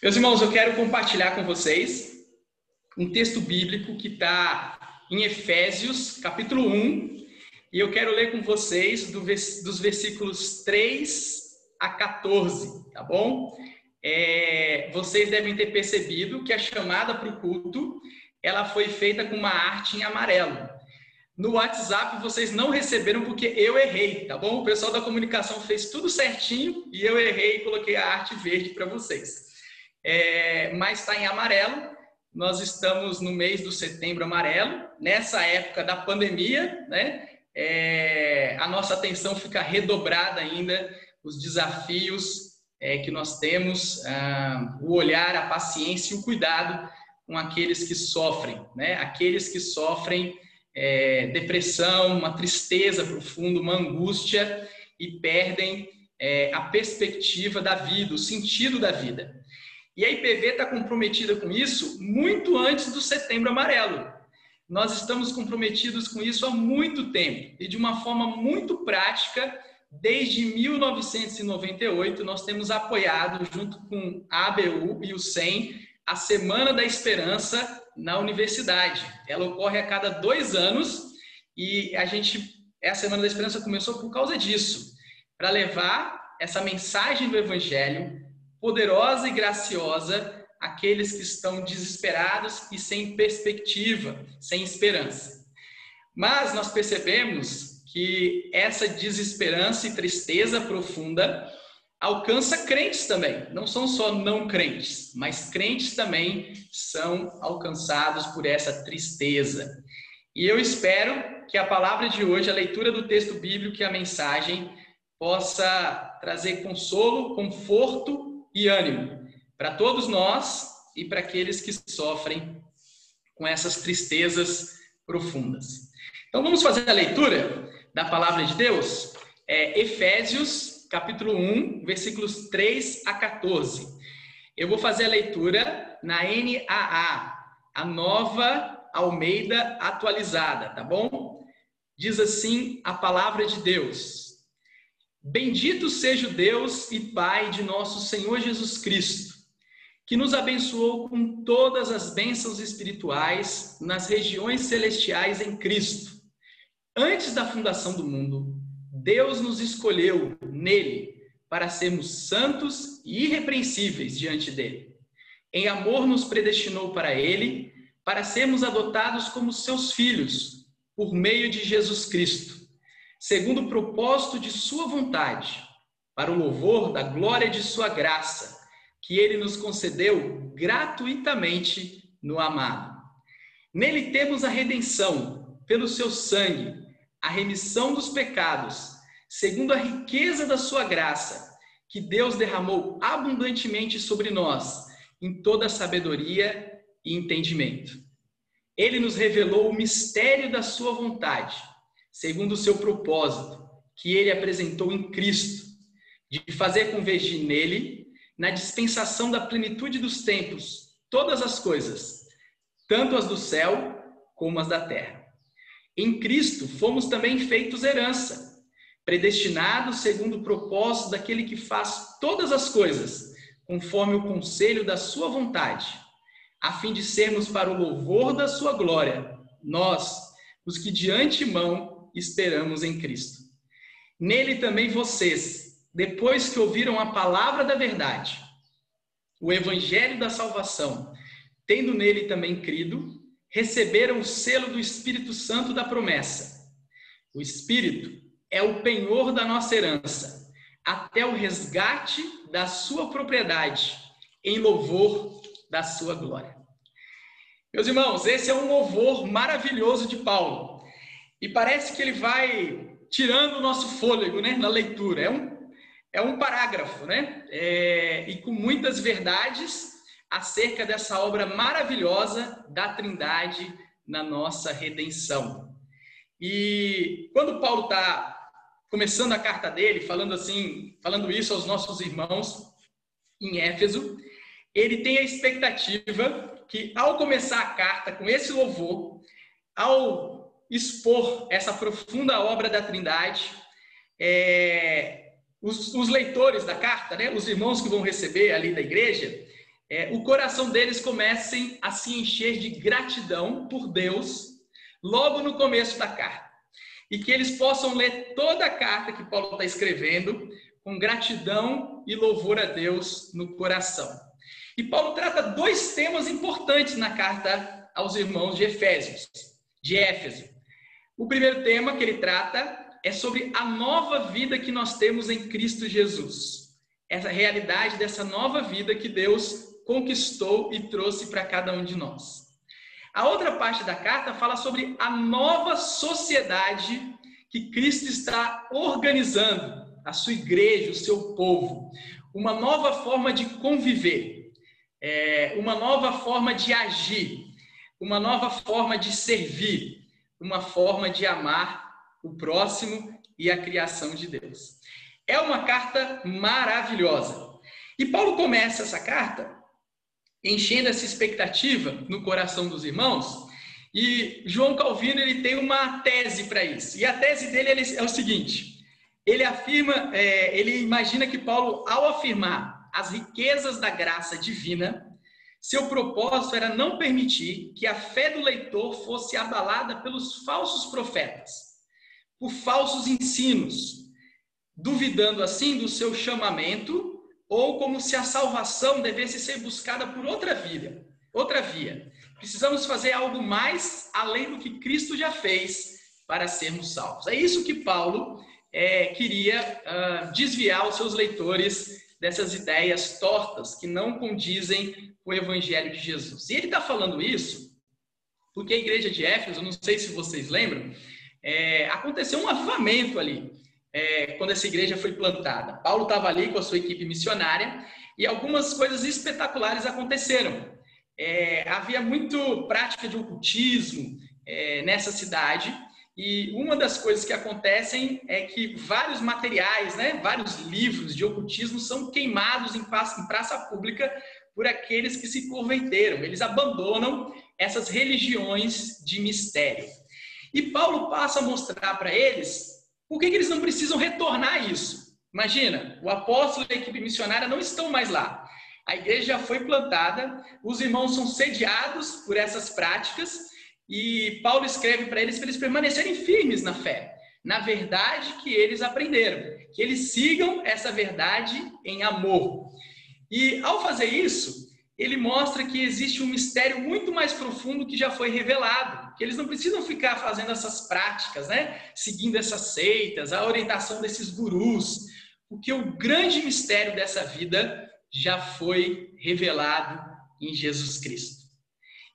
Meus irmãos, eu quero compartilhar com vocês um texto bíblico que está em Efésios, capítulo 1, e eu quero ler com vocês do, dos versículos 3 a 14, tá bom? É, vocês devem ter percebido que a chamada para o culto ela foi feita com uma arte em amarelo. No WhatsApp vocês não receberam porque eu errei, tá bom? O pessoal da comunicação fez tudo certinho e eu errei e coloquei a arte verde para vocês é, mas está em amarelo. Nós estamos no mês do setembro amarelo, nessa época da pandemia, né? É, a nossa atenção fica redobrada ainda, os desafios é, que nós temos, ah, o olhar, a paciência e o cuidado com aqueles que sofrem, né? Aqueles que sofrem é, depressão, uma tristeza profunda, uma angústia e perdem é, a perspectiva da vida, o sentido da vida. E a IPV está comprometida com isso muito antes do Setembro Amarelo. Nós estamos comprometidos com isso há muito tempo e de uma forma muito prática. Desde 1998, nós temos apoiado, junto com a ABU e o SEM, a Semana da Esperança na universidade. Ela ocorre a cada dois anos e a gente, a Semana da Esperança começou por causa disso, para levar essa mensagem do Evangelho poderosa e graciosa aqueles que estão desesperados e sem perspectiva, sem esperança. Mas nós percebemos que essa desesperança e tristeza profunda alcança crentes também. Não são só não crentes, mas crentes também são alcançados por essa tristeza. E eu espero que a palavra de hoje, a leitura do texto bíblico e a mensagem possa trazer consolo, conforto e ânimo para todos nós e para aqueles que sofrem com essas tristezas profundas. Então vamos fazer a leitura da palavra de Deus? É, Efésios, capítulo 1, versículos 3 a 14. Eu vou fazer a leitura na NAA, a nova Almeida atualizada, tá bom? Diz assim a palavra de Deus. Bendito seja o Deus e Pai de nosso Senhor Jesus Cristo, que nos abençoou com todas as bênçãos espirituais nas regiões celestiais em Cristo. Antes da fundação do mundo, Deus nos escolheu nele para sermos santos e irrepreensíveis diante dele. Em amor nos predestinou para ele, para sermos adotados como seus filhos, por meio de Jesus Cristo segundo o propósito de Sua vontade, para o louvor da glória de Sua graça, que Ele nos concedeu gratuitamente no amado. Nele temos a redenção, pelo Seu sangue, a remissão dos pecados, segundo a riqueza da Sua graça, que Deus derramou abundantemente sobre nós, em toda sabedoria e entendimento. Ele nos revelou o mistério da Sua vontade segundo o seu propósito, que ele apresentou em Cristo, de fazer convergir nele, na dispensação da plenitude dos tempos, todas as coisas, tanto as do céu como as da terra. Em Cristo fomos também feitos herança, predestinados segundo o propósito daquele que faz todas as coisas, conforme o conselho da sua vontade, a fim de sermos para o louvor da sua glória, nós, os que de antemão esperamos em Cristo. Nele também vocês, depois que ouviram a palavra da verdade, o evangelho da salvação, tendo nele também crido, receberam o selo do Espírito Santo da promessa. O Espírito é o penhor da nossa herança, até o resgate da sua propriedade, em louvor da sua glória. Meus irmãos, esse é um louvor maravilhoso de Paulo. E parece que ele vai tirando o nosso fôlego né, na leitura. É um, é um parágrafo, né? É, e com muitas verdades acerca dessa obra maravilhosa da Trindade na nossa redenção. E quando Paulo está começando a carta dele, falando assim, falando isso aos nossos irmãos em Éfeso, ele tem a expectativa que ao começar a carta com esse louvor, ao expor essa profunda obra da Trindade. É, os, os, leitores da carta, né, os irmãos que vão receber ali da igreja, é, o coração deles comece a se encher de gratidão por Deus logo no começo da carta. E que eles possam ler toda a carta que Paulo está escrevendo com gratidão e louvor a Deus no coração. E Paulo trata dois temas importantes na carta aos irmãos de Efésios, de Éfeso. O primeiro tema que ele trata é sobre a nova vida que nós temos em Cristo Jesus. Essa realidade dessa nova vida que Deus conquistou e trouxe para cada um de nós. A outra parte da carta fala sobre a nova sociedade que Cristo está organizando, a sua igreja, o seu povo, uma nova forma de conviver, é, uma nova forma de agir, uma nova forma de servir, uma forma de amar o próximo e a criação de Deus. É uma carta maravilhosa. E Paulo começa essa carta enchendo essa expectativa no coração dos irmãos. E João Calvino ele tem uma tese para isso. E a tese dele é o seguinte: ele afirma, é, ele imagina que Paulo, ao afirmar as riquezas da graça divina, seu propósito era não permitir que a fé do leitor fosse abalada pelos falsos profetas, por falsos ensinos, duvidando assim do seu chamamento ou como se a salvação devesse ser buscada por outra via. Outra via. Precisamos fazer algo mais além do que Cristo já fez para sermos salvos. É isso que Paulo é, queria uh, desviar os seus leitores dessas ideias tortas que não condizem com o Evangelho de Jesus. E ele está falando isso porque a igreja de Éfeso, não sei se vocês lembram, é, aconteceu um avivamento ali é, quando essa igreja foi plantada. Paulo estava ali com a sua equipe missionária e algumas coisas espetaculares aconteceram. É, havia muito prática de ocultismo é, nessa cidade e uma das coisas que acontecem é que vários materiais, né, vários livros de ocultismo são queimados em praça, em praça pública por aqueles que se converteram. Eles abandonam essas religiões de mistério. E Paulo passa a mostrar para eles por que, que eles não precisam retornar isso? Imagina, o apóstolo e a equipe missionária não estão mais lá. A igreja já foi plantada, os irmãos são sediados por essas práticas e Paulo escreve para eles para eles permanecerem firmes na fé, na verdade que eles aprenderam, que eles sigam essa verdade em amor. E ao fazer isso, ele mostra que existe um mistério muito mais profundo que já foi revelado, que eles não precisam ficar fazendo essas práticas, né? Seguindo essas seitas, a orientação desses gurus, porque o grande mistério dessa vida já foi revelado em Jesus Cristo.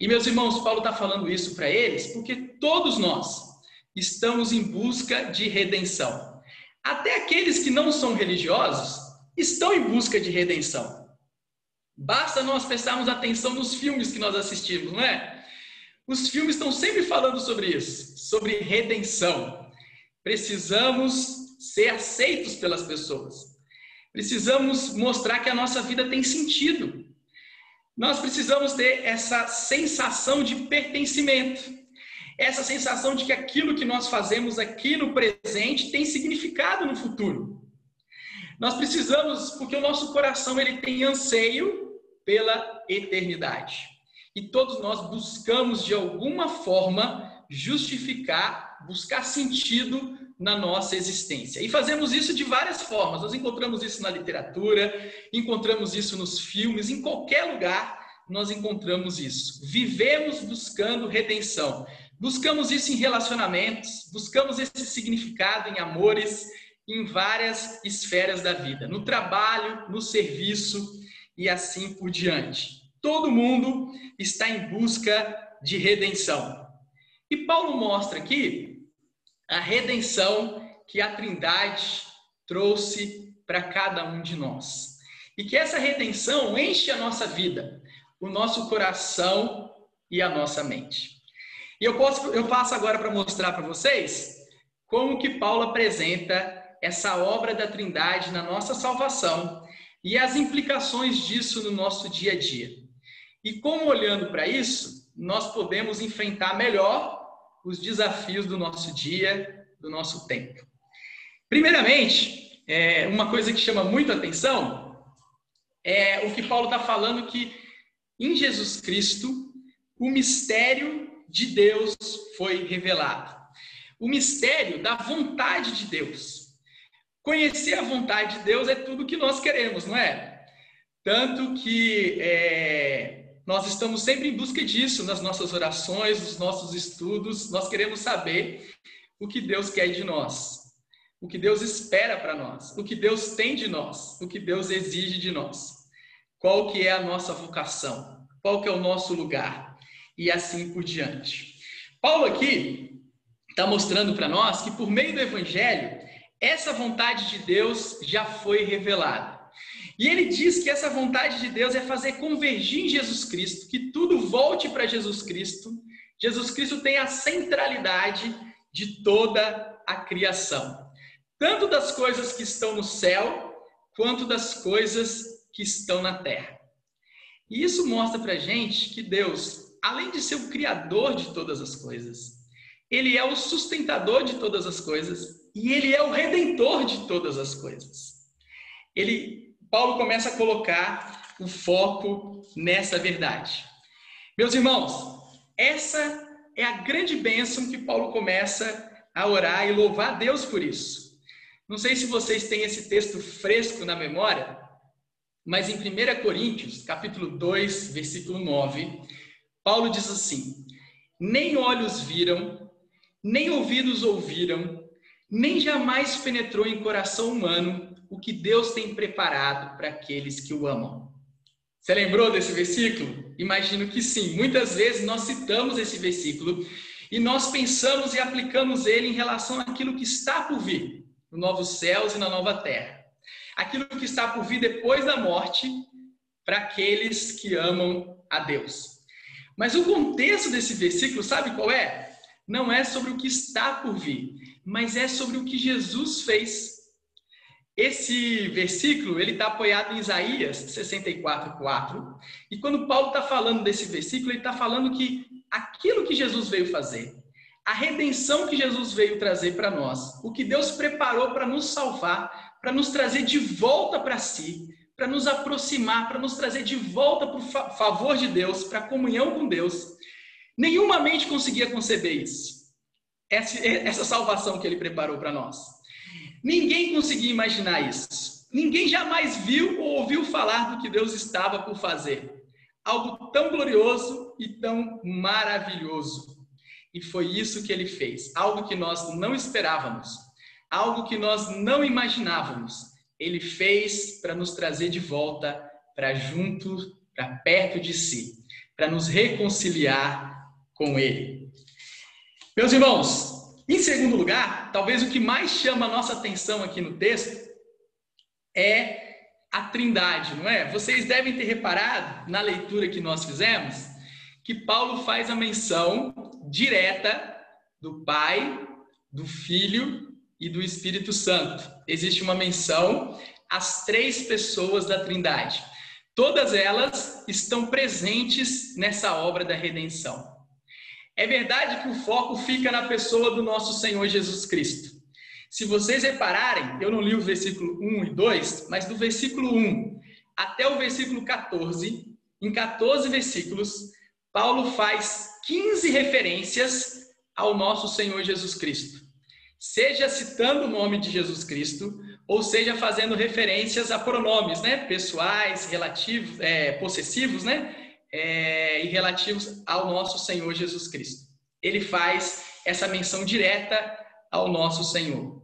E meus irmãos, Paulo está falando isso para eles porque todos nós estamos em busca de redenção. Até aqueles que não são religiosos estão em busca de redenção. Basta nós prestarmos atenção nos filmes que nós assistimos, não é? Os filmes estão sempre falando sobre isso, sobre redenção. Precisamos ser aceitos pelas pessoas. Precisamos mostrar que a nossa vida tem sentido. Nós precisamos ter essa sensação de pertencimento. Essa sensação de que aquilo que nós fazemos aqui no presente tem significado no futuro. Nós precisamos, porque o nosso coração ele tem anseio pela eternidade. E todos nós buscamos de alguma forma justificar, buscar sentido na nossa existência. E fazemos isso de várias formas. Nós encontramos isso na literatura, encontramos isso nos filmes, em qualquer lugar nós encontramos isso. Vivemos buscando redenção. Buscamos isso em relacionamentos, buscamos esse significado em amores, em várias esferas da vida, no trabalho, no serviço, e assim por diante. Todo mundo está em busca de redenção. E Paulo mostra aqui a redenção que a Trindade trouxe para cada um de nós. E que essa redenção enche a nossa vida, o nosso coração e a nossa mente. E eu, posso, eu passo agora para mostrar para vocês como que Paulo apresenta essa obra da Trindade na nossa salvação e as implicações disso no nosso dia a dia. E como olhando para isso, nós podemos enfrentar melhor os desafios do nosso dia, do nosso tempo. Primeiramente, é, uma coisa que chama muito atenção é o que Paulo está falando que em Jesus Cristo, o mistério de Deus foi revelado. O mistério da vontade de Deus. Conhecer a vontade de Deus é tudo que nós queremos, não é? Tanto que é, nós estamos sempre em busca disso nas nossas orações, nos nossos estudos. Nós queremos saber o que Deus quer de nós, o que Deus espera para nós, o que Deus tem de nós, o que Deus exige de nós. Qual que é a nossa vocação? Qual que é o nosso lugar? E assim por diante. Paulo aqui está mostrando para nós que por meio do evangelho, essa vontade de Deus já foi revelada. E ele diz que essa vontade de Deus é fazer convergir em Jesus Cristo, que tudo volte para Jesus Cristo. Jesus Cristo tem a centralidade de toda a criação, tanto das coisas que estão no céu, quanto das coisas que estão na terra. E isso mostra para gente que Deus, além de ser o criador de todas as coisas, ele é o sustentador de todas as coisas e ele é o redentor de todas as coisas. Ele, Paulo começa a colocar o foco nessa verdade. Meus irmãos, essa é a grande bênção que Paulo começa a orar e louvar Deus por isso. Não sei se vocês têm esse texto fresco na memória, mas em 1 Coríntios, capítulo 2, versículo 9, Paulo diz assim: Nem olhos viram, nem ouvidos ouviram, nem jamais penetrou em coração humano o que Deus tem preparado para aqueles que o amam. Você lembrou desse versículo? Imagino que sim. Muitas vezes nós citamos esse versículo e nós pensamos e aplicamos ele em relação àquilo que está por vir, no novos céus e na nova terra aquilo que está por vir depois da morte para aqueles que amam a Deus. Mas o contexto desse versículo, sabe qual é? Não é sobre o que está por vir, mas é sobre o que Jesus fez. Esse versículo ele está apoiado em Isaías 64:4 e quando Paulo está falando desse versículo ele está falando que aquilo que Jesus veio fazer, a redenção que Jesus veio trazer para nós, o que Deus preparou para nos salvar, para nos trazer de volta para si, para nos aproximar, para nos trazer de volta para o favor de Deus, para a comunhão com Deus. Nenhuma mente conseguia conceber isso. Essa, essa salvação que ele preparou para nós. Ninguém conseguia imaginar isso. Ninguém jamais viu ou ouviu falar do que Deus estava por fazer. Algo tão glorioso e tão maravilhoso. E foi isso que ele fez, algo que nós não esperávamos algo que nós não imaginávamos. Ele fez para nos trazer de volta para junto, para perto de si, para nos reconciliar com Ele. Meus irmãos, em segundo lugar, talvez o que mais chama a nossa atenção aqui no texto é a Trindade, não é? Vocês devem ter reparado na leitura que nós fizemos que Paulo faz a menção direta do Pai, do Filho e do Espírito Santo. Existe uma menção às três pessoas da Trindade. Todas elas estão presentes nessa obra da redenção. É verdade que o foco fica na pessoa do nosso Senhor Jesus Cristo. Se vocês repararem, eu não li o versículo 1 e 2, mas do versículo 1 até o versículo 14, em 14 versículos, Paulo faz 15 referências ao nosso Senhor Jesus Cristo. Seja citando o nome de Jesus Cristo, ou seja fazendo referências a pronomes, né, pessoais, relativos, é, possessivos, né, é, e relativos ao nosso Senhor Jesus Cristo. Ele faz essa menção direta ao nosso Senhor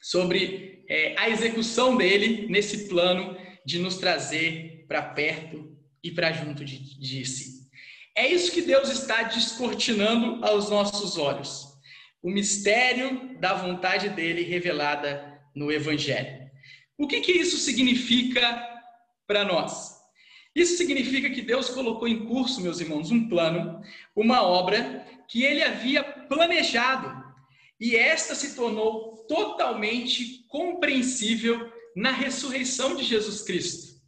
sobre é, a execução dele nesse plano de nos trazer para perto e para junto de, de si. É isso que Deus está descortinando aos nossos olhos o mistério da vontade dele revelada no Evangelho. O que, que isso significa para nós? Isso significa que Deus colocou em curso, meus irmãos, um plano, uma obra que ele havia planejado e esta se tornou totalmente compreensível na ressurreição de Jesus Cristo.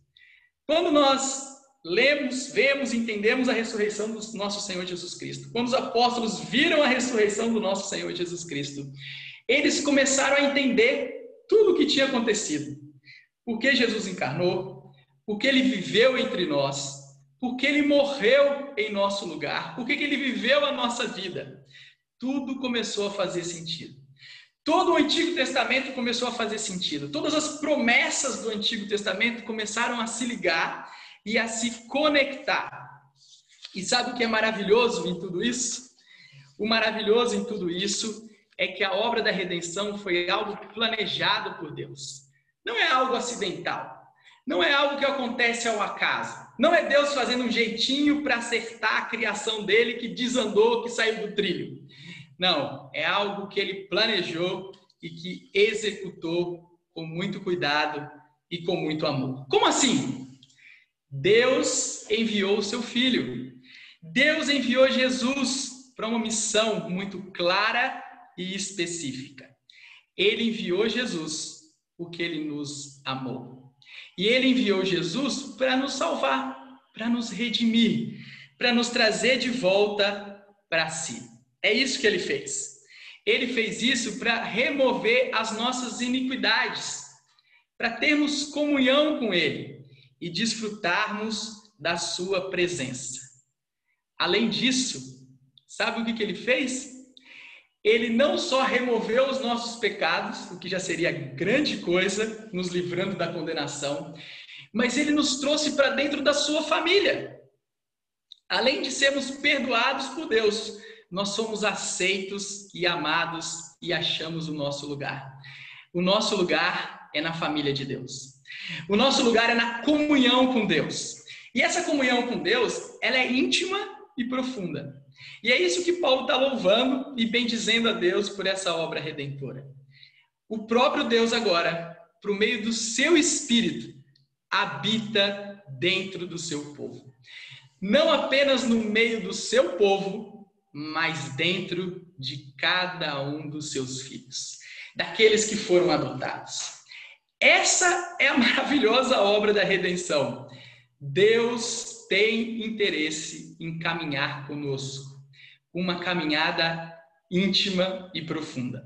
Quando nós lemos, vemos, entendemos a ressurreição do nosso Senhor Jesus Cristo. Quando os apóstolos viram a ressurreição do nosso Senhor Jesus Cristo, eles começaram a entender tudo o que tinha acontecido. Por que Jesus encarnou, por que ele viveu entre nós, porque ele morreu em nosso lugar, porque ele viveu a nossa vida. Tudo começou a fazer sentido. Todo o Antigo Testamento começou a fazer sentido. Todas as promessas do Antigo Testamento começaram a se ligar e a se conectar. E sabe o que é maravilhoso em tudo isso? O maravilhoso em tudo isso é que a obra da redenção foi algo planejado por Deus. Não é algo acidental. Não é algo que acontece ao acaso. Não é Deus fazendo um jeitinho para acertar a criação dele que desandou, que saiu do trilho. Não, é algo que ele planejou e que executou com muito cuidado e com muito amor. Como assim? Deus enviou o seu filho. Deus enviou Jesus para uma missão muito clara e específica. Ele enviou Jesus porque ele nos amou. E ele enviou Jesus para nos salvar, para nos redimir, para nos trazer de volta para si. É isso que ele fez. Ele fez isso para remover as nossas iniquidades, para termos comunhão com ele e desfrutarmos da sua presença. Além disso, sabe o que, que ele fez? Ele não só removeu os nossos pecados, o que já seria grande coisa, nos livrando da condenação, mas ele nos trouxe para dentro da sua família. Além de sermos perdoados por Deus, nós somos aceitos e amados e achamos o nosso lugar. O nosso lugar é na família de Deus. O nosso lugar é na comunhão com Deus. E essa comunhão com Deus, ela é íntima e profunda. E é isso que Paulo está louvando e bendizendo a Deus por essa obra redentora. O próprio Deus agora, por meio do seu Espírito, habita dentro do seu povo. Não apenas no meio do seu povo, mas dentro de cada um dos seus filhos, daqueles que foram adotados. Essa é a maravilhosa obra da redenção. Deus tem interesse em caminhar conosco uma caminhada íntima e profunda.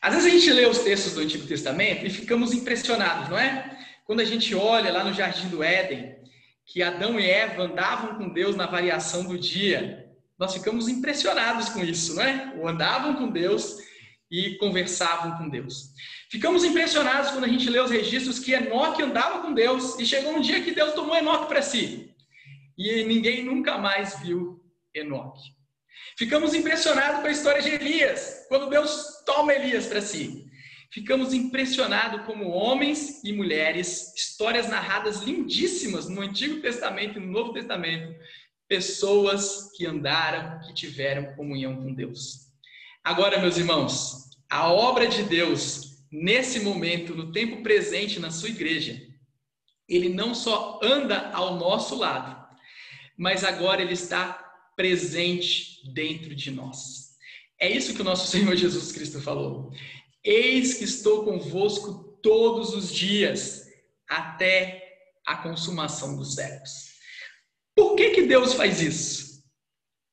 Às vezes a gente lê os textos do Antigo Testamento e ficamos impressionados, não é? Quando a gente olha lá no Jardim do Éden, que Adão e Eva andavam com Deus na variação do dia, nós ficamos impressionados com isso, não é? Ou andavam com Deus e conversavam com Deus. Ficamos impressionados quando a gente lê os registros que Enoque andava com Deus e chegou um dia que Deus tomou Enoque para si. E ninguém nunca mais viu Enoque. Ficamos impressionados com a história de Elias, quando Deus toma Elias para si. Ficamos impressionados como homens e mulheres, histórias narradas lindíssimas no Antigo Testamento e no Novo Testamento, pessoas que andaram, que tiveram comunhão com Deus. Agora, meus irmãos, a obra de Deus nesse momento, no tempo presente na sua igreja, ele não só anda ao nosso lado, mas agora ele está presente dentro de nós. É isso que o nosso Senhor Jesus Cristo falou. Eis que estou convosco todos os dias, até a consumação dos séculos. Por que, que Deus faz isso?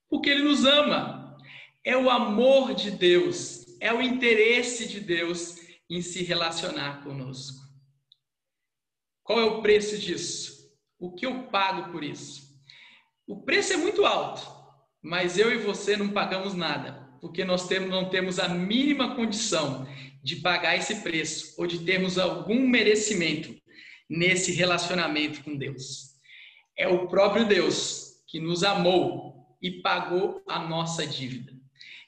Porque Ele nos ama. É o amor de Deus, é o interesse de Deus em se relacionar conosco. Qual é o preço disso? O que eu pago por isso? O preço é muito alto, mas eu e você não pagamos nada, porque nós temos, não temos a mínima condição de pagar esse preço ou de termos algum merecimento nesse relacionamento com Deus. É o próprio Deus que nos amou e pagou a nossa dívida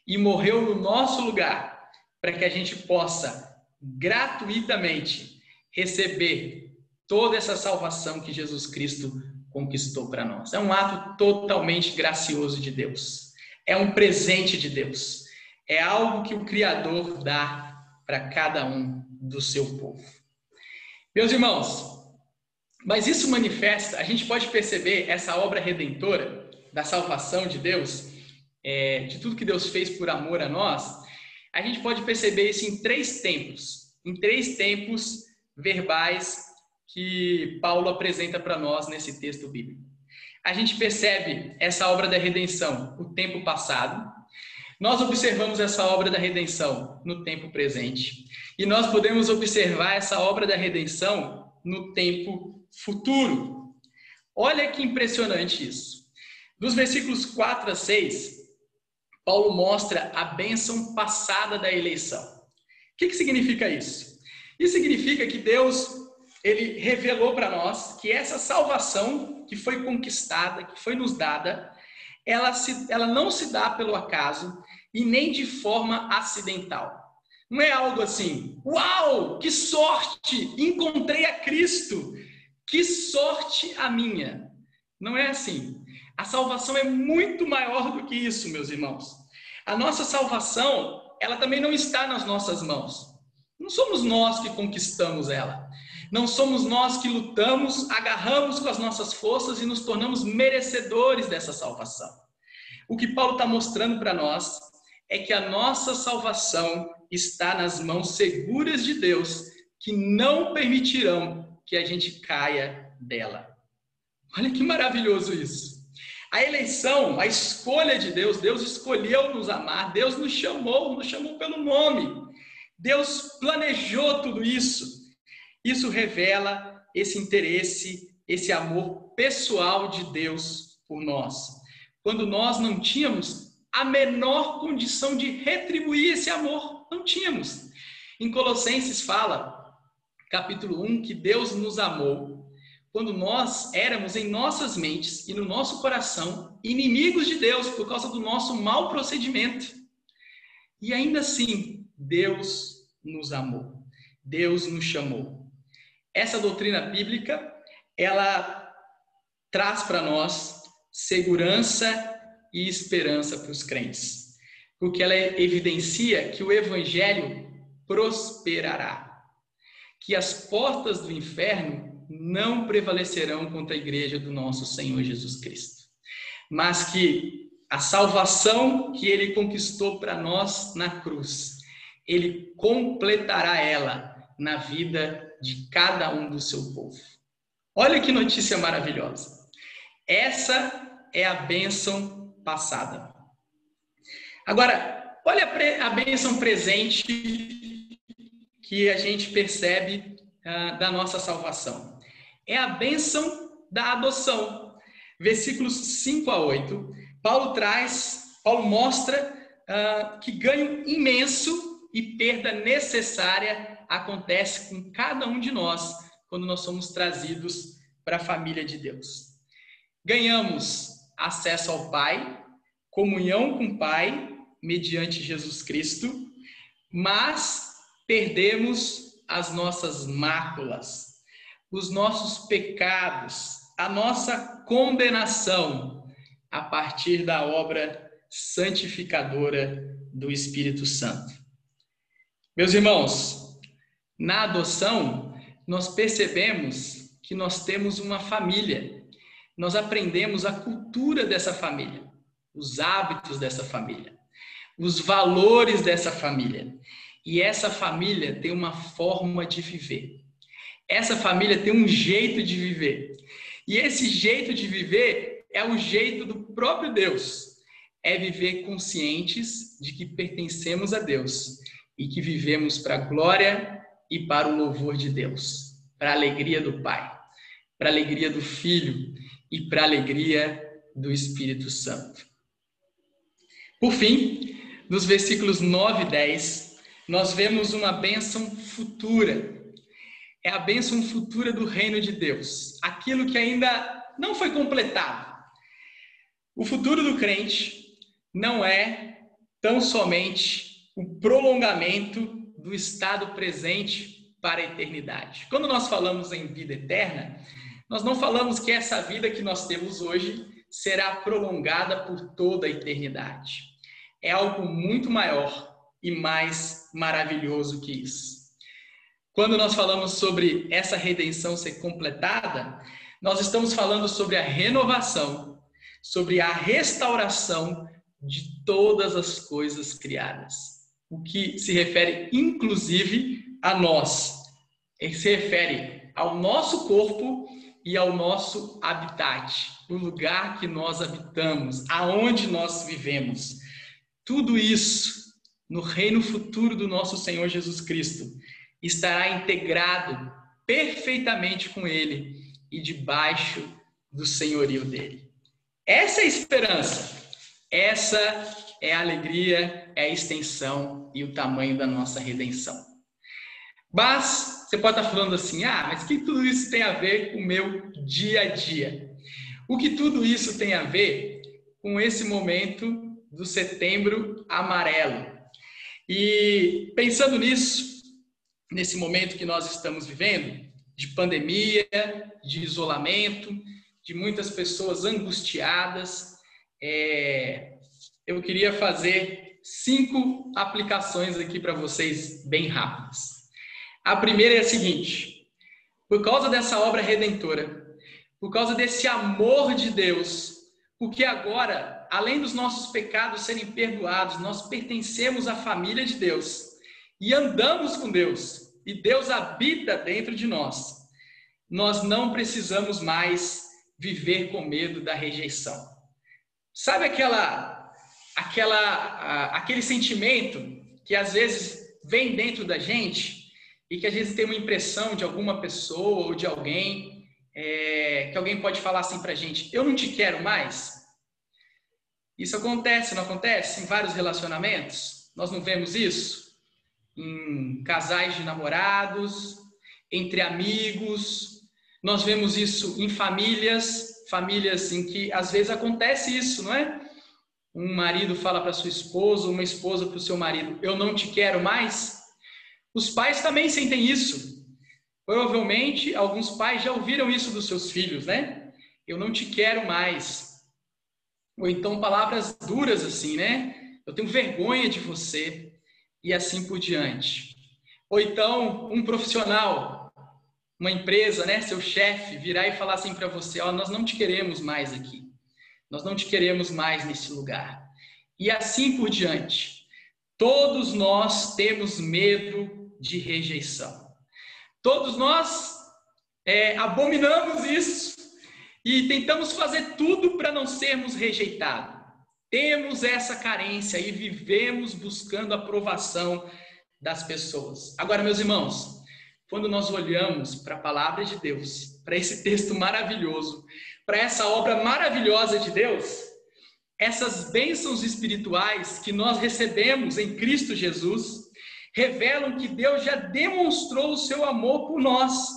e morreu no nosso lugar para que a gente possa gratuitamente receber toda essa salvação que Jesus Cristo conquistou para nós. É um ato totalmente gracioso de Deus. É um presente de Deus. É algo que o Criador dá para cada um do seu povo. Meus irmãos, mas isso manifesta, a gente pode perceber essa obra redentora da salvação de Deus, é, de tudo que Deus fez por amor a nós, a gente pode perceber isso em três tempos, em três tempos verbais que Paulo apresenta para nós nesse texto bíblico. A gente percebe essa obra da redenção no tempo passado, nós observamos essa obra da redenção no tempo presente, e nós podemos observar essa obra da redenção no tempo futuro. Olha que impressionante isso. Dos versículos 4 a 6, Paulo mostra a bênção passada da eleição. O que, que significa isso? Isso significa que Deus ele revelou para nós que essa salvação que foi conquistada, que foi nos dada, ela, se, ela não se dá pelo acaso e nem de forma acidental. Não é algo assim, uau, que sorte, encontrei a Cristo, que sorte a minha. Não é assim. A salvação é muito maior do que isso, meus irmãos. A nossa salvação, ela também não está nas nossas mãos. Não somos nós que conquistamos ela. Não somos nós que lutamos, agarramos com as nossas forças e nos tornamos merecedores dessa salvação. O que Paulo está mostrando para nós é que a nossa salvação está nas mãos seguras de Deus, que não permitirão que a gente caia dela. Olha que maravilhoso isso. A eleição, a escolha de Deus, Deus escolheu nos amar, Deus nos chamou, nos chamou pelo nome. Deus planejou tudo isso. Isso revela esse interesse, esse amor pessoal de Deus por nós. Quando nós não tínhamos a menor condição de retribuir esse amor, não tínhamos. Em Colossenses fala, capítulo 1, que Deus nos amou quando nós éramos em nossas mentes e no nosso coração inimigos de Deus por causa do nosso mau procedimento. E ainda assim, Deus nos amou. Deus nos chamou. Essa doutrina bíblica, ela traz para nós segurança e esperança para os crentes, porque ela evidencia que o evangelho prosperará, que as portas do inferno não prevalecerão contra a igreja do nosso Senhor Jesus Cristo, mas que a salvação que ele conquistou para nós na cruz, ele completará ela na vida de cada um do seu povo. Olha que notícia maravilhosa. Essa é a bênção passada. Agora, olha a bênção presente que a gente percebe uh, da nossa salvação. É a bênção da adoção. Versículos 5 a 8. Paulo traz, Paulo mostra uh, que ganho imenso e perda necessária acontece com cada um de nós quando nós somos trazidos para a família de Deus. Ganhamos acesso ao Pai, comunhão com o Pai, mediante Jesus Cristo, mas perdemos as nossas máculas, os nossos pecados, a nossa condenação a partir da obra santificadora do Espírito Santo. Meus irmãos, na adoção, nós percebemos que nós temos uma família. Nós aprendemos a cultura dessa família, os hábitos dessa família, os valores dessa família. E essa família tem uma forma de viver. Essa família tem um jeito de viver. E esse jeito de viver é o jeito do próprio Deus. É viver conscientes de que pertencemos a Deus e que vivemos para a glória e para o louvor de Deus, para a alegria do Pai, para a alegria do Filho e para a alegria do Espírito Santo. Por fim, nos versículos 9 e 10, nós vemos uma bênção futura. É a bênção futura do reino de Deus, aquilo que ainda não foi completado. O futuro do crente não é tão somente o prolongamento do estado presente para a eternidade. Quando nós falamos em vida eterna, nós não falamos que essa vida que nós temos hoje será prolongada por toda a eternidade. É algo muito maior e mais maravilhoso que isso. Quando nós falamos sobre essa redenção ser completada, nós estamos falando sobre a renovação, sobre a restauração de todas as coisas criadas o que se refere inclusive a nós. Ele se refere ao nosso corpo e ao nosso habitat, o lugar que nós habitamos, aonde nós vivemos. Tudo isso no reino futuro do nosso Senhor Jesus Cristo estará integrado perfeitamente com ele e debaixo do senhorio dele. Essa é a esperança. Essa é a alegria, é a extensão e o tamanho da nossa redenção. Mas você pode estar falando assim: ah, mas que tudo isso tem a ver com o meu dia a dia? O que tudo isso tem a ver com esse momento do setembro amarelo? E pensando nisso, nesse momento que nós estamos vivendo, de pandemia, de isolamento, de muitas pessoas angustiadas, é, eu queria fazer cinco aplicações aqui para vocês, bem rápidas. A primeira é a seguinte: por causa dessa obra redentora, por causa desse amor de Deus, porque agora, além dos nossos pecados serem perdoados, nós pertencemos à família de Deus e andamos com Deus, e Deus habita dentro de nós. Nós não precisamos mais viver com medo da rejeição. Sabe aquela, aquela, aquele sentimento que às vezes vem dentro da gente e que às vezes tem uma impressão de alguma pessoa ou de alguém é, que alguém pode falar assim para gente: eu não te quero mais. Isso acontece, não acontece em vários relacionamentos? Nós não vemos isso em casais de namorados, entre amigos, nós vemos isso em famílias, famílias em que às vezes acontece isso, não é? Um marido fala para sua esposa, uma esposa para o seu marido: Eu não te quero mais. Os pais também sentem isso. Provavelmente alguns pais já ouviram isso dos seus filhos, né? Eu não te quero mais. Ou então palavras duras assim, né? Eu tenho vergonha de você e assim por diante. Ou então um profissional uma empresa, né, seu chefe, virar e falar assim para você: Ó, oh, nós não te queremos mais aqui, nós não te queremos mais nesse lugar. E assim por diante. Todos nós temos medo de rejeição. Todos nós é, abominamos isso e tentamos fazer tudo para não sermos rejeitados. Temos essa carência e vivemos buscando a aprovação das pessoas. Agora, meus irmãos, quando nós olhamos para a palavra de Deus, para esse texto maravilhoso, para essa obra maravilhosa de Deus, essas bênçãos espirituais que nós recebemos em Cristo Jesus revelam que Deus já demonstrou o seu amor por nós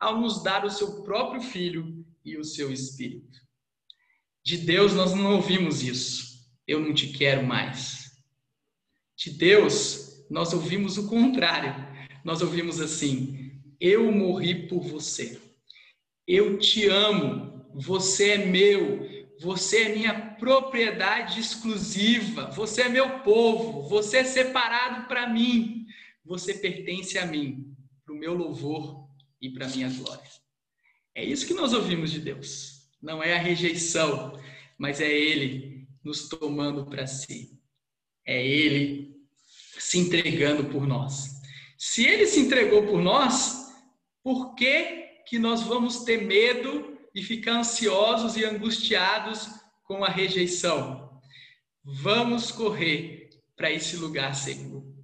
ao nos dar o seu próprio Filho e o seu Espírito. De Deus nós não ouvimos isso. Eu não te quero mais. De Deus nós ouvimos o contrário nós ouvimos assim: Eu morri por você. Eu te amo. Você é meu. Você é minha propriedade exclusiva. Você é meu povo. Você é separado para mim. Você pertence a mim, para o meu louvor e para a minha glória. É isso que nós ouvimos de Deus. Não é a rejeição, mas é Ele nos tomando para si. É Ele se entregando por nós. Se ele se entregou por nós, por que, que nós vamos ter medo e ficar ansiosos e angustiados com a rejeição? Vamos correr para esse lugar seguro.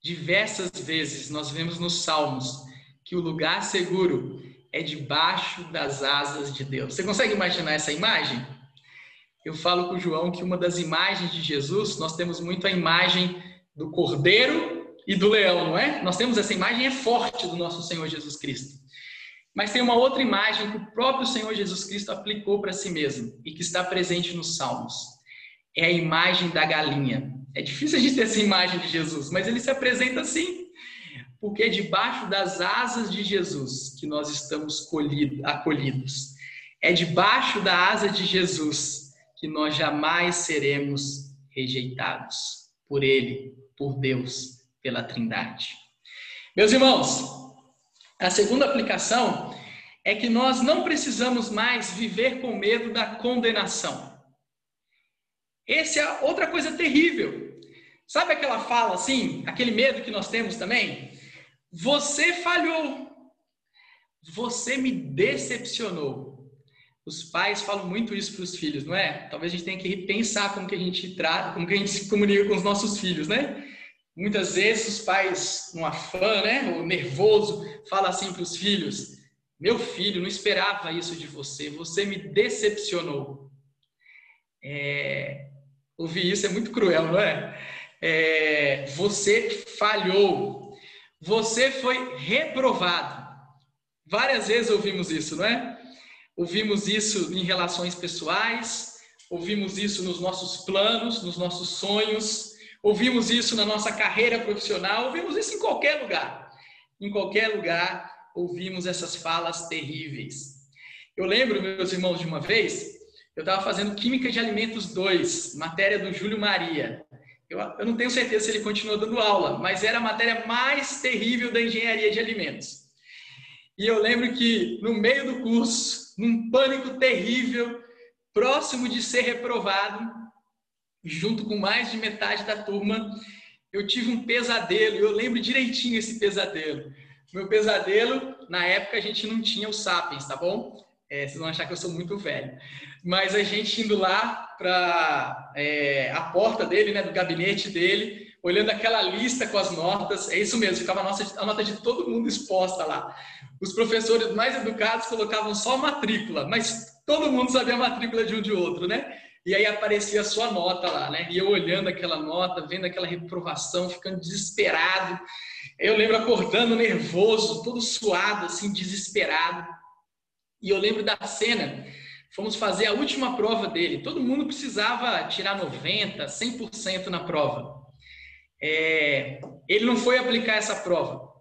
Diversas vezes nós vemos nos Salmos que o lugar seguro é debaixo das asas de Deus. Você consegue imaginar essa imagem? Eu falo com o João que uma das imagens de Jesus, nós temos muito a imagem do cordeiro e do leão, não é? Nós temos essa imagem é forte do nosso Senhor Jesus Cristo. Mas tem uma outra imagem que o próprio Senhor Jesus Cristo aplicou para si mesmo e que está presente nos Salmos. É a imagem da galinha. É difícil a gente ter essa imagem de Jesus, mas ele se apresenta assim, porque é debaixo das asas de Jesus que nós estamos acolhidos. É debaixo da asa de Jesus que nós jamais seremos rejeitados por Ele, por Deus pela Trindade. Meus irmãos, a segunda aplicação é que nós não precisamos mais viver com medo da condenação. Essa é outra coisa terrível. Sabe aquela fala assim, aquele medo que nós temos também? Você falhou. Você me decepcionou. Os pais falam muito isso para os filhos, não é? Talvez a gente tenha que repensar como que a gente trata, como que a gente se comunica com os nossos filhos, né? Muitas vezes os pais, num afã, né, ou nervoso, falam assim para os filhos: Meu filho, não esperava isso de você, você me decepcionou. É, ouvir isso é muito cruel, não é? é? Você falhou, você foi reprovado. Várias vezes ouvimos isso, não é? Ouvimos isso em relações pessoais, ouvimos isso nos nossos planos, nos nossos sonhos, ouvimos isso na nossa carreira profissional, ouvimos isso em qualquer lugar. Em qualquer lugar ouvimos essas falas terríveis. Eu lembro, meus irmãos, de uma vez, eu estava fazendo Química de Alimentos 2, matéria do Júlio Maria. Eu, eu, não tenho certeza se ele continuou dando aula, mas era a matéria mais terrível da engenharia de alimentos. E eu lembro que no meio do curso, num pânico terrível, próximo de ser reprovado, junto com mais de metade da turma, eu tive um pesadelo. Eu lembro direitinho esse pesadelo. Meu pesadelo, na época a gente não tinha o Sapiens, tá bom? É, vocês vão achar que eu sou muito velho. Mas a gente indo lá para é, a porta dele, né, do gabinete dele, olhando aquela lista com as notas, é isso mesmo, ficava a, nossa, a nota de todo mundo exposta lá. Os professores mais educados colocavam só matrícula, mas todo mundo sabia a matrícula de um de outro, né? E aí aparecia a sua nota lá, né? E eu olhando aquela nota, vendo aquela reprovação, ficando desesperado. Eu lembro acordando nervoso, todo suado, assim, desesperado. E eu lembro da cena. Fomos fazer a última prova dele. Todo mundo precisava tirar 90, 100% na prova. É, ele não foi aplicar essa prova.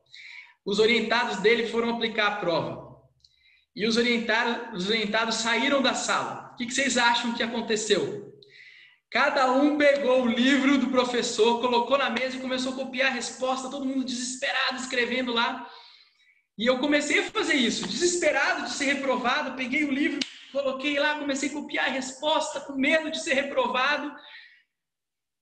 Os orientados dele foram aplicar a prova. E os orientados, os orientados saíram da sala. O que vocês acham que aconteceu? Cada um pegou o livro do professor, colocou na mesa e começou a copiar a resposta, todo mundo desesperado, escrevendo lá. E eu comecei a fazer isso, desesperado de ser reprovado, peguei o livro, coloquei lá, comecei a copiar a resposta, com medo de ser reprovado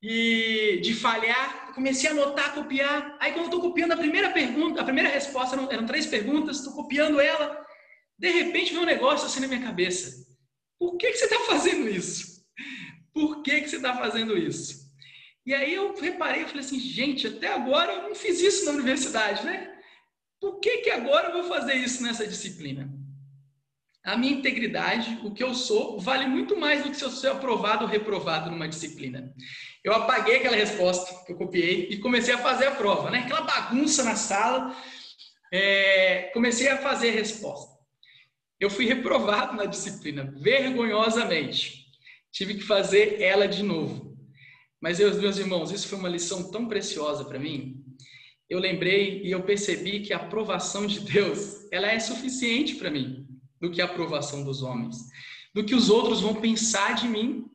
e de falhar. Comecei a anotar, copiar. Aí, quando eu estou copiando a primeira pergunta, a primeira resposta, eram, eram três perguntas, estou copiando ela, de repente vem um negócio assim na minha cabeça. Por que, que você está fazendo isso? Por que, que você está fazendo isso? E aí eu reparei, eu falei assim, gente, até agora eu não fiz isso na universidade, né? Por que, que agora eu vou fazer isso nessa disciplina? A minha integridade, o que eu sou, vale muito mais do que se eu ser aprovado ou reprovado numa disciplina. Eu apaguei aquela resposta que eu copiei e comecei a fazer a prova, né? Aquela bagunça na sala, é, comecei a fazer a resposta. Eu fui reprovado na disciplina, vergonhosamente. Tive que fazer ela de novo. Mas, eu, meus irmãos, isso foi uma lição tão preciosa para mim. Eu lembrei e eu percebi que a aprovação de Deus, ela é suficiente para mim, do que a aprovação dos homens. Do que os outros vão pensar de mim.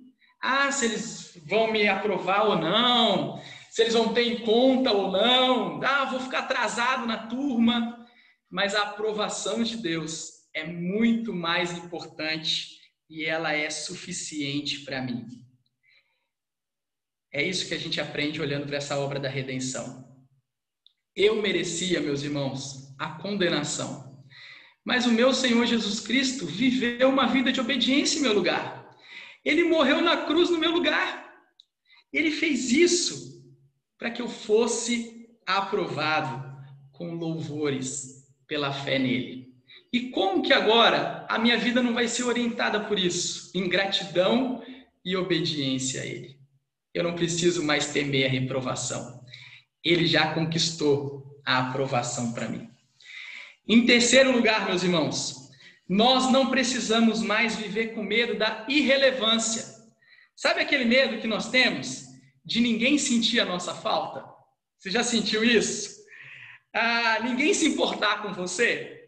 Ah, se eles vão me aprovar ou não, se eles vão ter em conta ou não. Ah, vou ficar atrasado na turma. Mas a aprovação de Deus é muito mais importante e ela é suficiente para mim. É isso que a gente aprende olhando para essa obra da redenção. Eu merecia, meus irmãos, a condenação. Mas o meu Senhor Jesus Cristo viveu uma vida de obediência em meu lugar. Ele morreu na cruz no meu lugar. Ele fez isso para que eu fosse aprovado com louvores pela fé nele. E como que agora a minha vida não vai ser orientada por isso? Em gratidão e obediência a Ele. Eu não preciso mais temer a reprovação. Ele já conquistou a aprovação para mim. Em terceiro lugar, meus irmãos, nós não precisamos mais viver com medo da irrelevância. Sabe aquele medo que nós temos de ninguém sentir a nossa falta? Você já sentiu isso? Ah, ninguém se importar com você?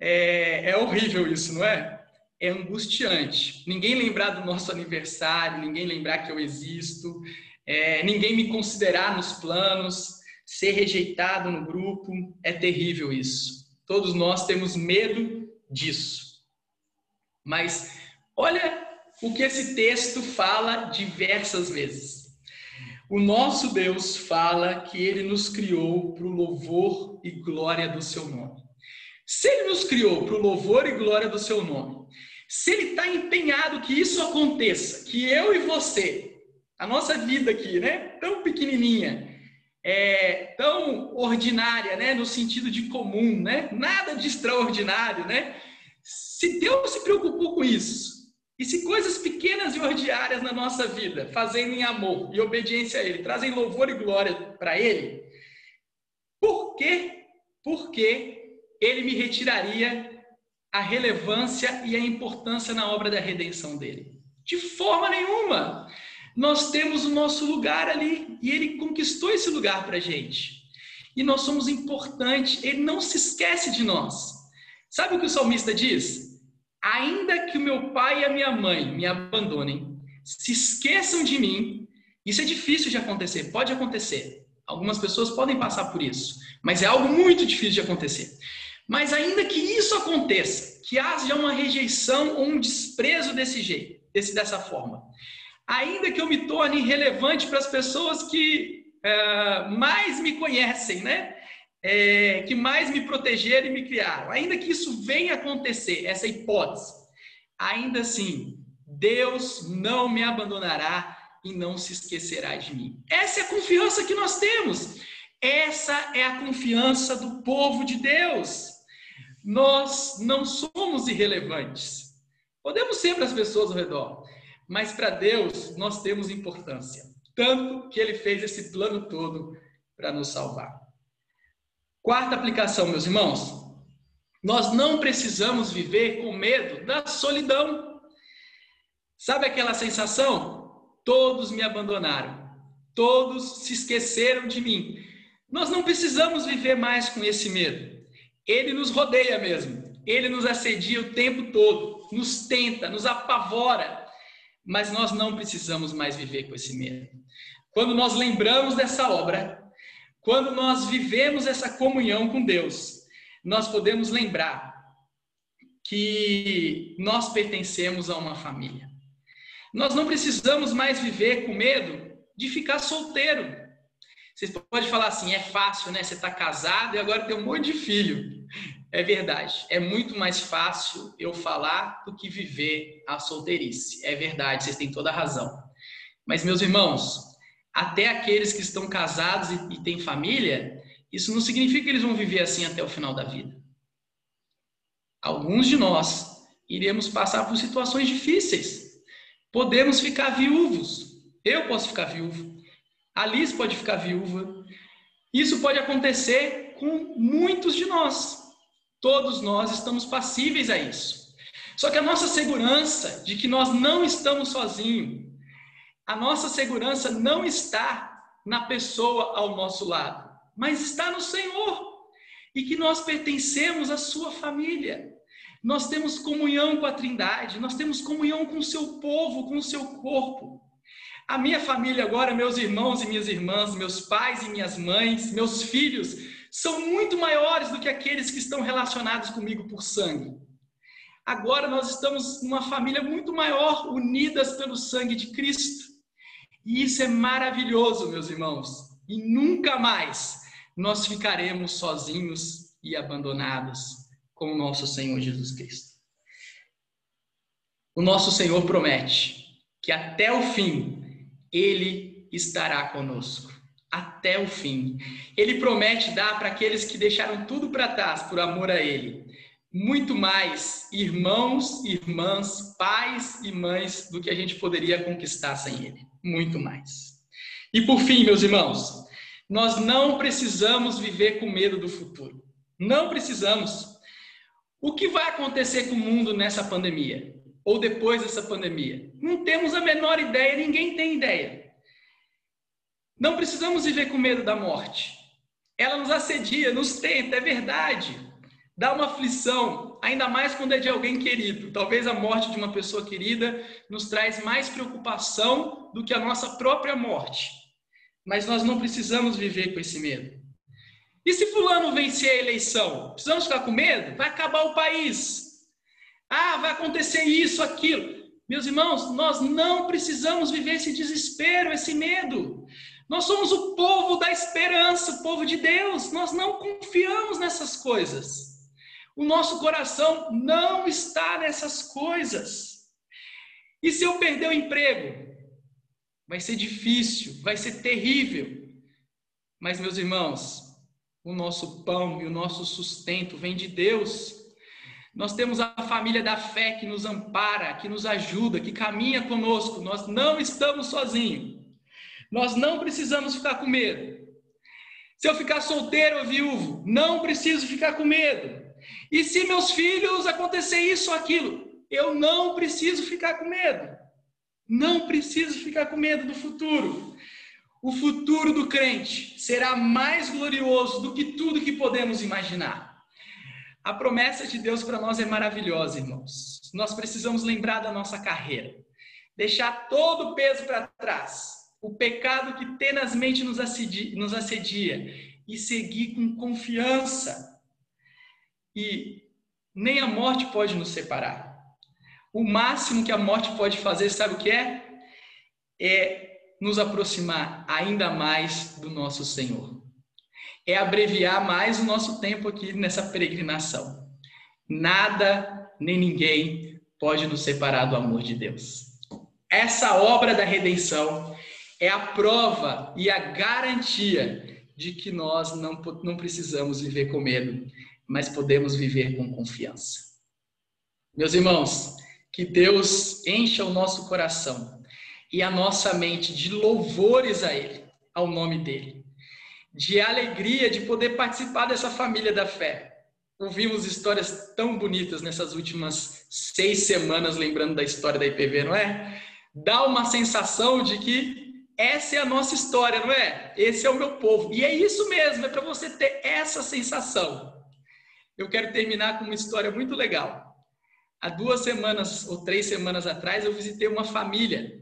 É, é horrível isso, não é? É angustiante. Ninguém lembrar do nosso aniversário, ninguém lembrar que eu existo, é, ninguém me considerar nos planos, ser rejeitado no grupo, é terrível isso. Todos nós temos medo disso. Mas olha o que esse texto fala diversas vezes. O nosso Deus fala que ele nos criou para o louvor e glória do seu nome. Se ele nos criou para o louvor e glória do seu nome, se ele está empenhado que isso aconteça, que eu e você, a nossa vida aqui, né, tão pequenininha, é, tão ordinária, né? No sentido de comum, né? Nada de extraordinário, né? Se Deus se preocupou com isso, e se coisas pequenas e ordinárias na nossa vida, fazendo em amor e obediência a Ele, trazem louvor e glória para Ele, por que, por que Ele me retiraria a relevância e a importância na obra da redenção dele? De forma nenhuma. Nós temos o nosso lugar ali e Ele conquistou esse lugar para a gente. E nós somos importantes, Ele não se esquece de nós. Sabe o que o salmista diz? ainda que o meu pai e a minha mãe me abandonem, se esqueçam de mim, isso é difícil de acontecer, pode acontecer. Algumas pessoas podem passar por isso, mas é algo muito difícil de acontecer. Mas ainda que isso aconteça, que haja uma rejeição ou um desprezo desse jeito, desse, dessa forma, ainda que eu me torne irrelevante para as pessoas que uh, mais me conhecem, né? é, que mais me protegeram e me criaram. Ainda que isso venha acontecer, essa hipótese, ainda assim, Deus não me abandonará e não se esquecerá de mim. Essa é a confiança que nós temos. Essa é a confiança do povo de Deus. Nós não somos irrelevantes. Podemos ser para as pessoas ao redor, mas para Deus nós temos importância. Tanto que ele fez esse plano todo para nos salvar. Quarta aplicação, meus irmãos. Nós não precisamos viver com medo da solidão. Sabe aquela sensação? Todos me abandonaram. Todos se esqueceram de mim. Nós não precisamos viver mais com esse medo. Ele nos rodeia mesmo. Ele nos assedia o tempo todo, nos tenta, nos apavora. Mas nós não precisamos mais viver com esse medo. Quando nós lembramos dessa obra, quando nós vivemos essa comunhão com Deus, nós podemos lembrar que nós pertencemos a uma família. Nós não precisamos mais viver com medo de ficar solteiro. Você pode falar assim, é fácil, né? Você está casado e agora tem um monte de filho. É verdade. É muito mais fácil eu falar do que viver a solteirice. É verdade, vocês têm toda a razão. Mas, meus irmãos, até aqueles que estão casados e, e têm família, isso não significa que eles vão viver assim até o final da vida. Alguns de nós iremos passar por situações difíceis. Podemos ficar viúvos. Eu posso ficar viúvo. A Liz pode ficar viúva. Isso pode acontecer com muitos de nós. Todos nós estamos passíveis a isso. Só que a nossa segurança de que nós não estamos sozinhos, a nossa segurança não está na pessoa ao nosso lado, mas está no Senhor. E que nós pertencemos à sua família. Nós temos comunhão com a Trindade, nós temos comunhão com o seu povo, com o seu corpo. A minha família agora, meus irmãos e minhas irmãs, meus pais e minhas mães, meus filhos, são muito maiores do que aqueles que estão relacionados comigo por sangue. Agora nós estamos numa família muito maior, unidas pelo sangue de Cristo. E isso é maravilhoso, meus irmãos. E nunca mais nós ficaremos sozinhos e abandonados com o nosso Senhor Jesus Cristo. O nosso Senhor promete que até o fim ele estará conosco. Até o fim. Ele promete dar para aqueles que deixaram tudo para trás por amor a ele muito mais irmãos, irmãs, pais e mães do que a gente poderia conquistar sem ele muito mais. E por fim, meus irmãos, nós não precisamos viver com medo do futuro. Não precisamos. O que vai acontecer com o mundo nessa pandemia? Ou depois dessa pandemia? Não temos a menor ideia, ninguém tem ideia. Não precisamos viver com medo da morte. Ela nos assedia, nos tenta, é verdade dá uma aflição, ainda mais quando é de alguém querido. Talvez a morte de uma pessoa querida nos traz mais preocupação do que a nossa própria morte. Mas nós não precisamos viver com esse medo. E se fulano vencer a eleição? Precisamos ficar com medo? Vai acabar o país. Ah, vai acontecer isso, aquilo. Meus irmãos, nós não precisamos viver esse desespero, esse medo. Nós somos o povo da esperança, o povo de Deus. Nós não confiamos nessas coisas. O nosso coração não está nessas coisas. E se eu perder o emprego? Vai ser difícil, vai ser terrível. Mas, meus irmãos, o nosso pão e o nosso sustento vem de Deus. Nós temos a família da fé que nos ampara, que nos ajuda, que caminha conosco. Nós não estamos sozinhos. Nós não precisamos ficar com medo. Se eu ficar solteiro ou viúvo, não preciso ficar com medo. E se meus filhos acontecer isso ou aquilo, eu não preciso ficar com medo. Não preciso ficar com medo do futuro. O futuro do crente será mais glorioso do que tudo que podemos imaginar. A promessa de Deus para nós é maravilhosa, irmãos. Nós precisamos lembrar da nossa carreira, deixar todo o peso para trás, o pecado que tenazmente nos assedia, nos assedia e seguir com confiança. E nem a morte pode nos separar. O máximo que a morte pode fazer, sabe o que é? É nos aproximar ainda mais do nosso Senhor. É abreviar mais o nosso tempo aqui nessa peregrinação. Nada nem ninguém pode nos separar do amor de Deus. Essa obra da redenção é a prova e a garantia de que nós não, não precisamos viver com medo, mas podemos viver com confiança. Meus irmãos, que Deus encha o nosso coração e a nossa mente de louvores a Ele, ao nome dEle, de alegria de poder participar dessa família da fé. Ouvimos histórias tão bonitas nessas últimas seis semanas, lembrando da história da IPV, não é? Dá uma sensação de que essa é a nossa história, não é? Esse é o meu povo. E é isso mesmo, é para você ter essa sensação. Eu quero terminar com uma história muito legal. Há duas semanas ou três semanas atrás, eu visitei uma família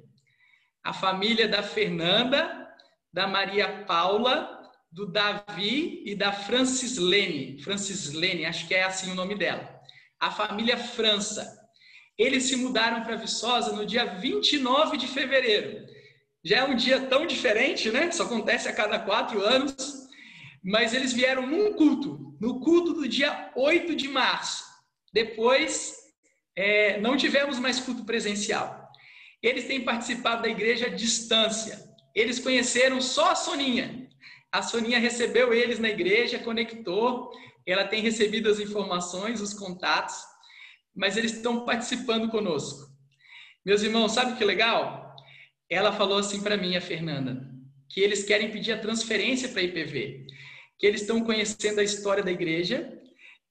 a família da Fernanda, da Maria Paula, do Davi e da Francislene. Francislene, acho que é assim o nome dela. A família França. Eles se mudaram para Viçosa no dia 29 de fevereiro. Já é um dia tão diferente, né? Isso acontece a cada quatro anos. Mas eles vieram num culto, no culto do dia 8 de março. Depois, é, não tivemos mais culto presencial. Eles têm participado da igreja à distância. Eles conheceram só a Soninha. A Soninha recebeu eles na igreja, conectou, ela tem recebido as informações, os contatos, mas eles estão participando conosco. Meus irmãos, sabe que legal? Ela falou assim para mim, a Fernanda, que eles querem pedir a transferência para a IPV, que eles estão conhecendo a história da igreja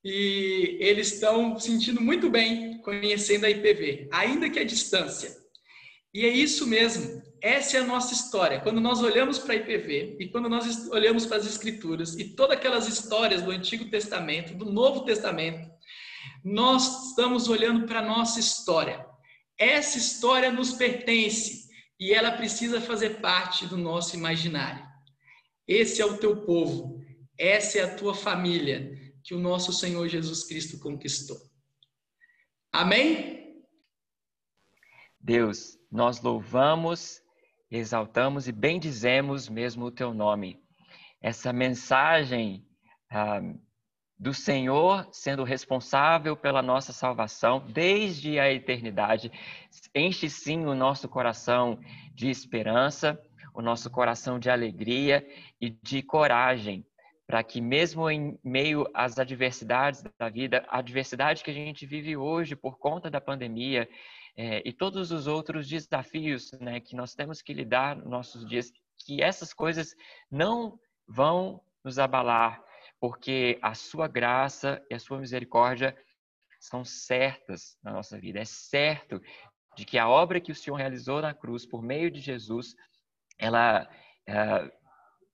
e eles estão sentindo muito bem conhecendo a IPV, ainda que à distância. E é isso mesmo. Essa é a nossa história. Quando nós olhamos para a IPV e quando nós olhamos para as Escrituras e todas aquelas histórias do Antigo Testamento, do Novo Testamento, nós estamos olhando para a nossa história. Essa história nos pertence e ela precisa fazer parte do nosso imaginário. Esse é o teu povo, essa é a tua família que o nosso Senhor Jesus Cristo conquistou. Amém? Deus, nós louvamos, exaltamos e bendizemos mesmo o teu nome. Essa mensagem ah, do Senhor sendo responsável pela nossa salvação desde a eternidade enche sim o nosso coração de esperança, o nosso coração de alegria e de coragem para que mesmo em meio às adversidades da vida, a adversidade que a gente vive hoje por conta da pandemia é, e todos os outros desafios né, que nós temos que lidar nos nossos dias, que essas coisas não vão nos abalar, porque a sua graça e a sua misericórdia são certas na nossa vida. É certo de que a obra que o Senhor realizou na cruz por meio de Jesus, ela é,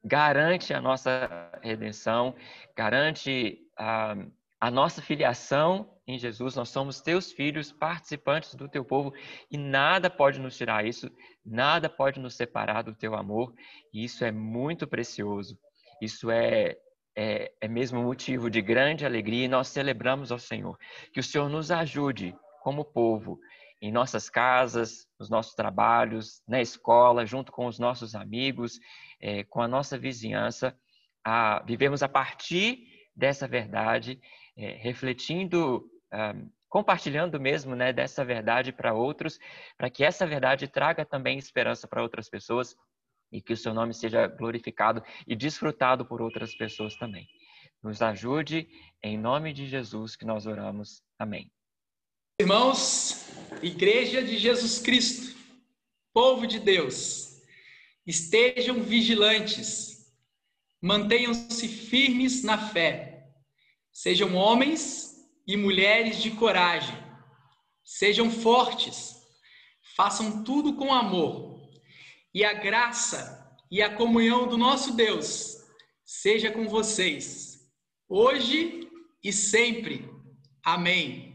garante a nossa redenção, garante a, a nossa filiação em Jesus, nós somos teus filhos, participantes do teu povo, e nada pode nos tirar isso, nada pode nos separar do teu amor, e isso é muito precioso. Isso é, é, é mesmo motivo de grande alegria, e nós celebramos ao Senhor. Que o Senhor nos ajude, como povo, em nossas casas, nos nossos trabalhos, na escola, junto com os nossos amigos, é, com a nossa vizinhança, a vivemos a partir dessa verdade, é, refletindo compartilhando mesmo né, dessa verdade para outros, para que essa verdade traga também esperança para outras pessoas e que o seu nome seja glorificado e desfrutado por outras pessoas também. Nos ajude, em nome de Jesus que nós oramos. Amém. Irmãos, Igreja de Jesus Cristo, povo de Deus, estejam vigilantes, mantenham-se firmes na fé, sejam homens e mulheres de coragem, sejam fortes, façam tudo com amor, e a graça e a comunhão do nosso Deus seja com vocês, hoje e sempre. Amém.